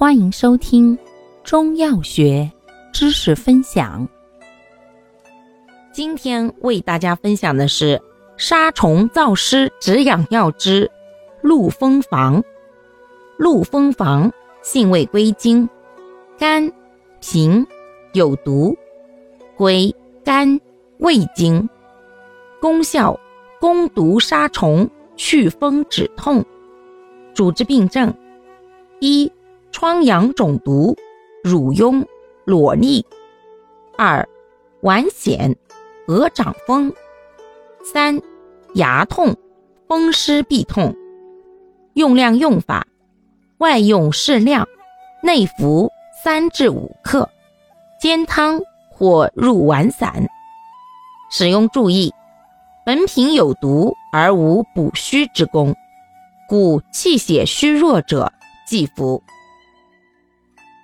欢迎收听中药学知识分享。今天为大家分享的是杀虫燥湿止痒药之鹿蜂房。鹿蜂房性味归经：肝、脾，有毒，归肝、胃经。功效：攻毒杀虫，祛风止痛。主治病症：一。疮疡肿毒、乳痈、瘰疬；二、脘癣、鹅掌风；三、牙痛、风湿痹痛。用量用法：外用适量，内服三至五克，煎汤或入丸散。使用注意：本品有毒而无补虚之功，故气血虚弱者忌服。